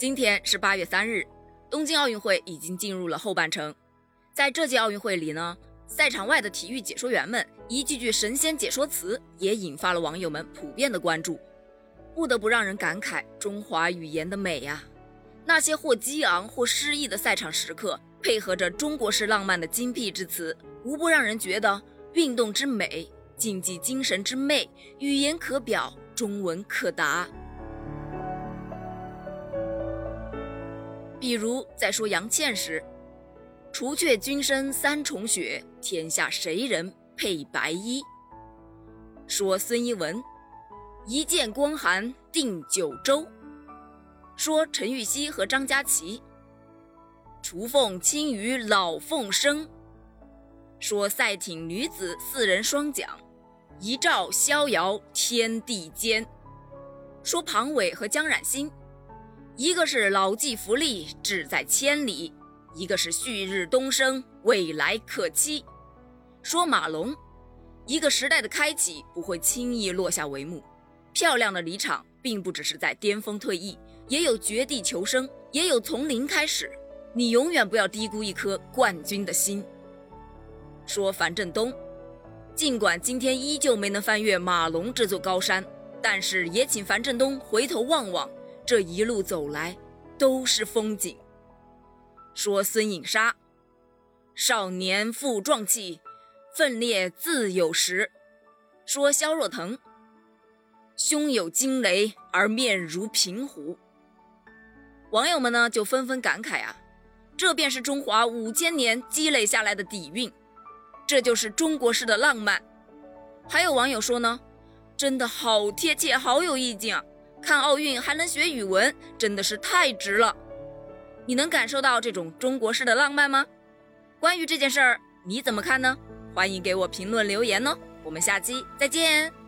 今天是八月三日，东京奥运会已经进入了后半程。在这届奥运会里呢，赛场外的体育解说员们一句句神仙解说词，也引发了网友们普遍的关注。不得不让人感慨中华语言的美呀！那些或激昂或诗意的赛场时刻，配合着中国式浪漫的精辟之词，无不让人觉得运动之美、竞技精神之魅，语言可表，中文可达。比如在说杨倩时，“除却君身三重雪，天下谁人配白衣？”说孙一文，“一剑光寒定九州。”说陈芋汐和张佳琪，“雏凤清于老凤声。”说赛艇女子四人双桨，“一照逍遥天地间。”说庞伟和江冉馨。一个是老骥伏枥，志在千里；一个是旭日东升，未来可期。说马龙，一个时代的开启不会轻易落下帷幕。漂亮的离场，并不只是在巅峰退役，也有绝地求生，也有从零开始。你永远不要低估一颗冠军的心。说樊振东，尽管今天依旧没能翻越马龙这座高山，但是也请樊振东回头望望。这一路走来，都是风景。说孙颖莎，少年负壮气，奋烈自有时。说肖若腾，胸有惊雷而面如平湖。网友们呢就纷纷感慨啊，这便是中华五千年积累下来的底蕴，这就是中国式的浪漫。还有网友说呢，真的好贴切，好有意境啊。看奥运还能学语文，真的是太值了！你能感受到这种中国式的浪漫吗？关于这件事儿，你怎么看呢？欢迎给我评论留言哦！我们下期再见。